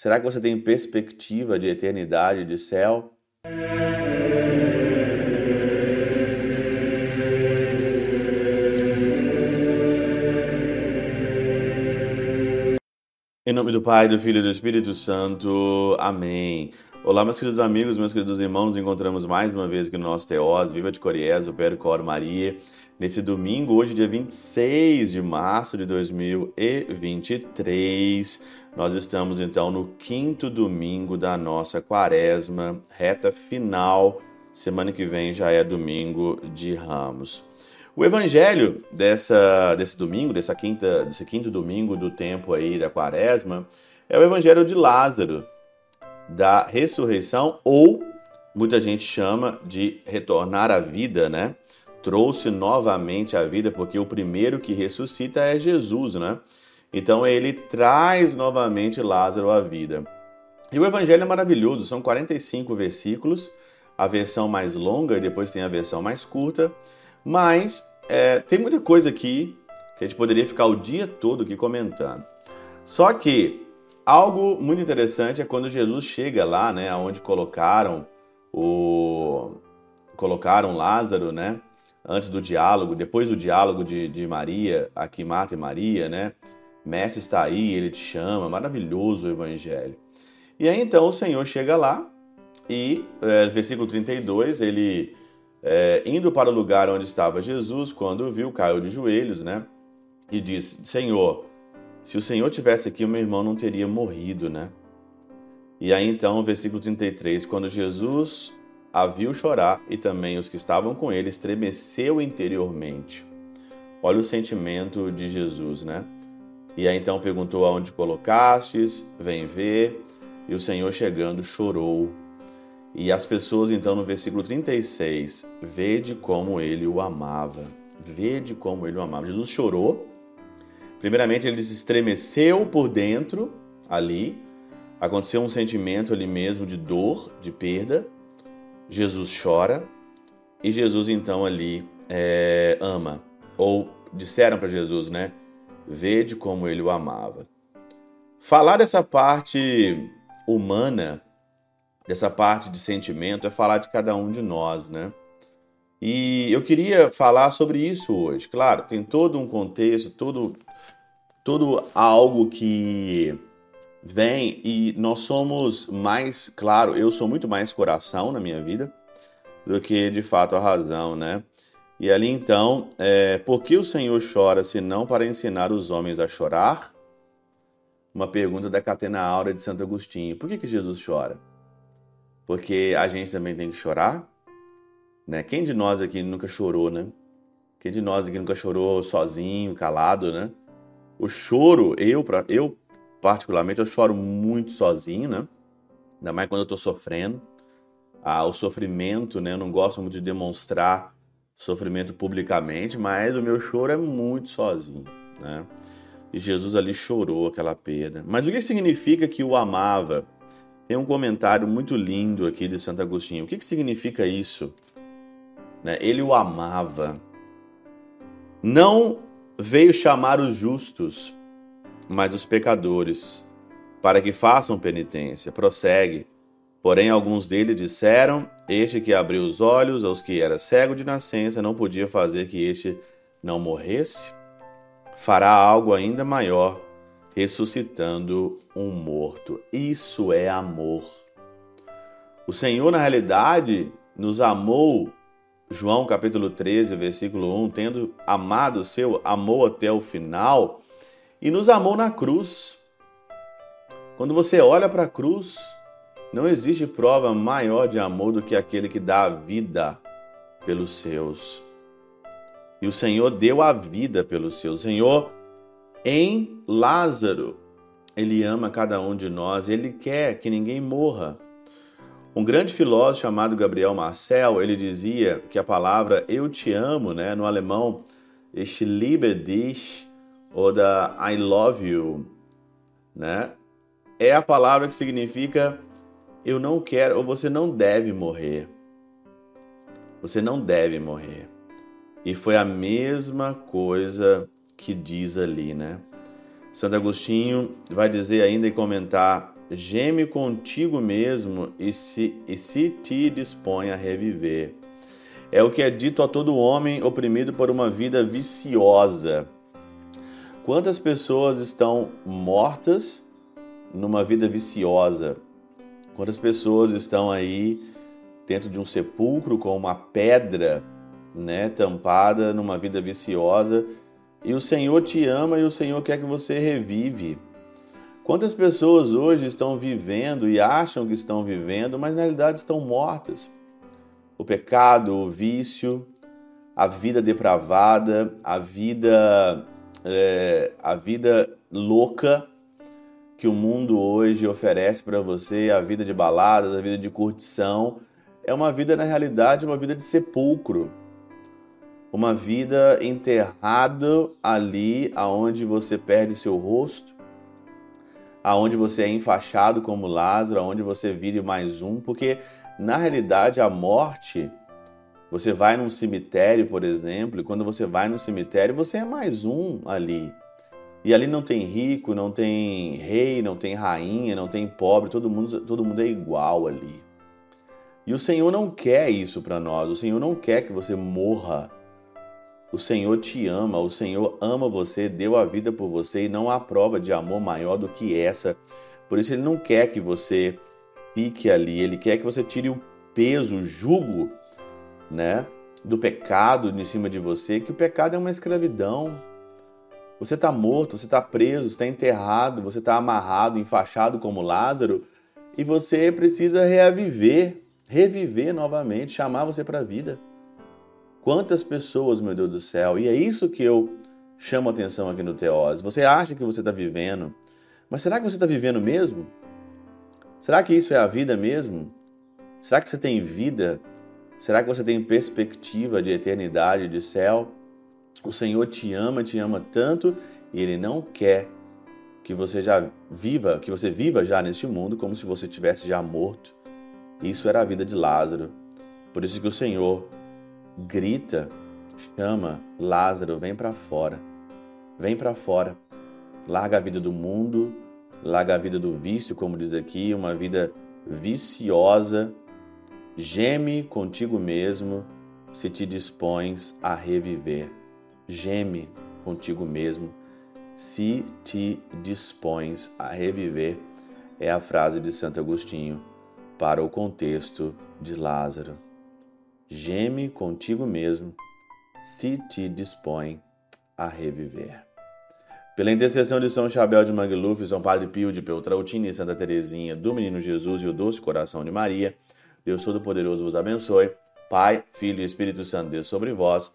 Será que você tem perspectiva de eternidade, de céu? Em nome do Pai, do Filho e do Espírito Santo. Amém. Olá, meus queridos amigos, meus queridos irmãos, nos encontramos mais uma vez aqui no nosso Teós, Viva de Coriés, o Percor Maria, nesse domingo, hoje, dia 26 de março de 2023. Nós estamos então no quinto domingo da nossa quaresma, reta final. Semana que vem já é domingo de Ramos. O evangelho dessa, desse domingo, dessa quinta, desse quinto domingo do tempo aí da quaresma, é o evangelho de Lázaro, da ressurreição, ou muita gente chama de retornar à vida, né? Trouxe novamente a vida, porque o primeiro que ressuscita é Jesus, né? Então ele traz novamente Lázaro à vida. E o evangelho é maravilhoso, são 45 versículos, a versão mais longa e depois tem a versão mais curta. Mas é, tem muita coisa aqui que a gente poderia ficar o dia todo aqui comentando. Só que algo muito interessante é quando Jesus chega lá, né, onde colocaram o colocaram Lázaro, né, antes do diálogo, depois do diálogo de, de Maria, aqui Marta e Maria, né, Mestre está aí, ele te chama, maravilhoso o evangelho. E aí então o Senhor chega lá e, é, versículo 32, ele é, indo para o lugar onde estava Jesus, quando viu, caiu de joelhos, né? E disse: Senhor, se o Senhor tivesse aqui, o meu irmão não teria morrido, né? E aí então, versículo 33, quando Jesus a viu chorar e também os que estavam com ele, estremeceu interiormente. Olha o sentimento de Jesus, né? E aí então perguntou aonde colocastes, vem ver, e o Senhor chegando chorou e as pessoas, então, no versículo 36, vede como ele o amava. Vede como ele o amava. Jesus chorou. Primeiramente, ele se estremeceu por dentro, ali. Aconteceu um sentimento ali mesmo de dor, de perda. Jesus chora. E Jesus, então, ali é, ama. Ou disseram para Jesus, né? Vede como ele o amava. Falar dessa parte humana dessa parte de sentimento é falar de cada um de nós, né? E eu queria falar sobre isso hoje. Claro, tem todo um contexto, todo, todo algo que vem e nós somos mais, claro, eu sou muito mais coração na minha vida do que de fato a razão, né? E ali então, é, por que o Senhor chora se não para ensinar os homens a chorar? Uma pergunta da Catena Aura de Santo Agostinho. Por que, que Jesus chora? porque a gente também tem que chorar, né? Quem de nós aqui nunca chorou, né? Quem de nós aqui nunca chorou sozinho, calado, né? O choro, eu, eu particularmente, eu choro muito sozinho, né? Ainda mais quando eu tô sofrendo. Ah, o sofrimento, né? Eu não gosto muito de demonstrar sofrimento publicamente, mas o meu choro é muito sozinho, né? E Jesus ali chorou aquela perda. Mas o que significa que o amava? Tem um comentário muito lindo aqui de Santo Agostinho. O que, significa isso? Né? Ele o amava. Não veio chamar os justos, mas os pecadores, para que façam penitência. Prossegue. Porém, alguns deles disseram: Este que abriu os olhos aos que era cego de nascença não podia fazer que este não morresse? Fará algo ainda maior ressuscitando um morto. Isso é amor. O Senhor, na realidade, nos amou, João capítulo 13, versículo 1, tendo amado o seu, amou até o final e nos amou na cruz. Quando você olha para a cruz, não existe prova maior de amor do que aquele que dá a vida pelos seus. E o Senhor deu a vida pelos seus. O Senhor em Lázaro. Ele ama cada um de nós, ele quer que ninguém morra. Um grande filósofo chamado Gabriel Marcel, ele dizia que a palavra eu te amo, né, no alemão, ich liebe dich ou da I love you, né, é a palavra que significa eu não quero ou você não deve morrer. Você não deve morrer. E foi a mesma coisa que diz ali, né? Santo Agostinho vai dizer ainda e comentar geme contigo mesmo e se, e se te dispõe a reviver. É o que é dito a todo homem oprimido por uma vida viciosa. Quantas pessoas estão mortas numa vida viciosa? Quantas pessoas estão aí dentro de um sepulcro com uma pedra, né, tampada numa vida viciosa? E o Senhor te ama e o Senhor quer que você revive. Quantas pessoas hoje estão vivendo e acham que estão vivendo, mas na realidade estão mortas? O pecado, o vício, a vida depravada, a vida, é, a vida louca que o mundo hoje oferece para você, a vida de baladas, a vida de curtição, é uma vida na realidade uma vida de sepulcro, uma vida enterrada ali aonde você perde seu rosto, aonde você é enfaixado como Lázaro, aonde você vire mais um, porque na realidade a morte, você vai num cemitério, por exemplo, e quando você vai no cemitério, você é mais um ali. E ali não tem rico, não tem rei, não tem rainha, não tem pobre, todo mundo, todo mundo é igual ali. E o Senhor não quer isso para nós. O Senhor não quer que você morra. O Senhor te ama, o Senhor ama você, deu a vida por você e não há prova de amor maior do que essa. Por isso ele não quer que você fique ali, ele quer que você tire o peso, o jugo, né, do pecado em cima de você, que o pecado é uma escravidão. Você está morto, você está preso, está enterrado, você está amarrado, enfaixado como Lázaro, e você precisa reaviver, reviver novamente, chamar você para a vida. Quantas pessoas, meu Deus do céu, e é isso que eu chamo atenção aqui no Teose. Você acha que você está vivendo, mas será que você está vivendo mesmo? Será que isso é a vida mesmo? Será que você tem vida? Será que você tem perspectiva de eternidade, de céu? O Senhor te ama, te ama tanto e Ele não quer que você já viva, que você viva já neste mundo como se você tivesse já morto. Isso era a vida de Lázaro. Por isso que o Senhor grita, chama Lázaro, vem para fora. Vem para fora. Larga a vida do mundo, larga a vida do vício, como diz aqui, uma vida viciosa. Geme contigo mesmo se te dispões a reviver. Geme contigo mesmo se te dispões a reviver. É a frase de Santo Agostinho para o contexto de Lázaro geme contigo mesmo, se te dispõe a reviver. Pela intercessão de São Chabel de Mangluf, São Padre Pio de Peltrautina e Santa Teresinha, do Menino Jesus e o Doce Coração de Maria, Deus Todo-Poderoso vos abençoe. Pai, Filho e Espírito Santo, Deus sobre vós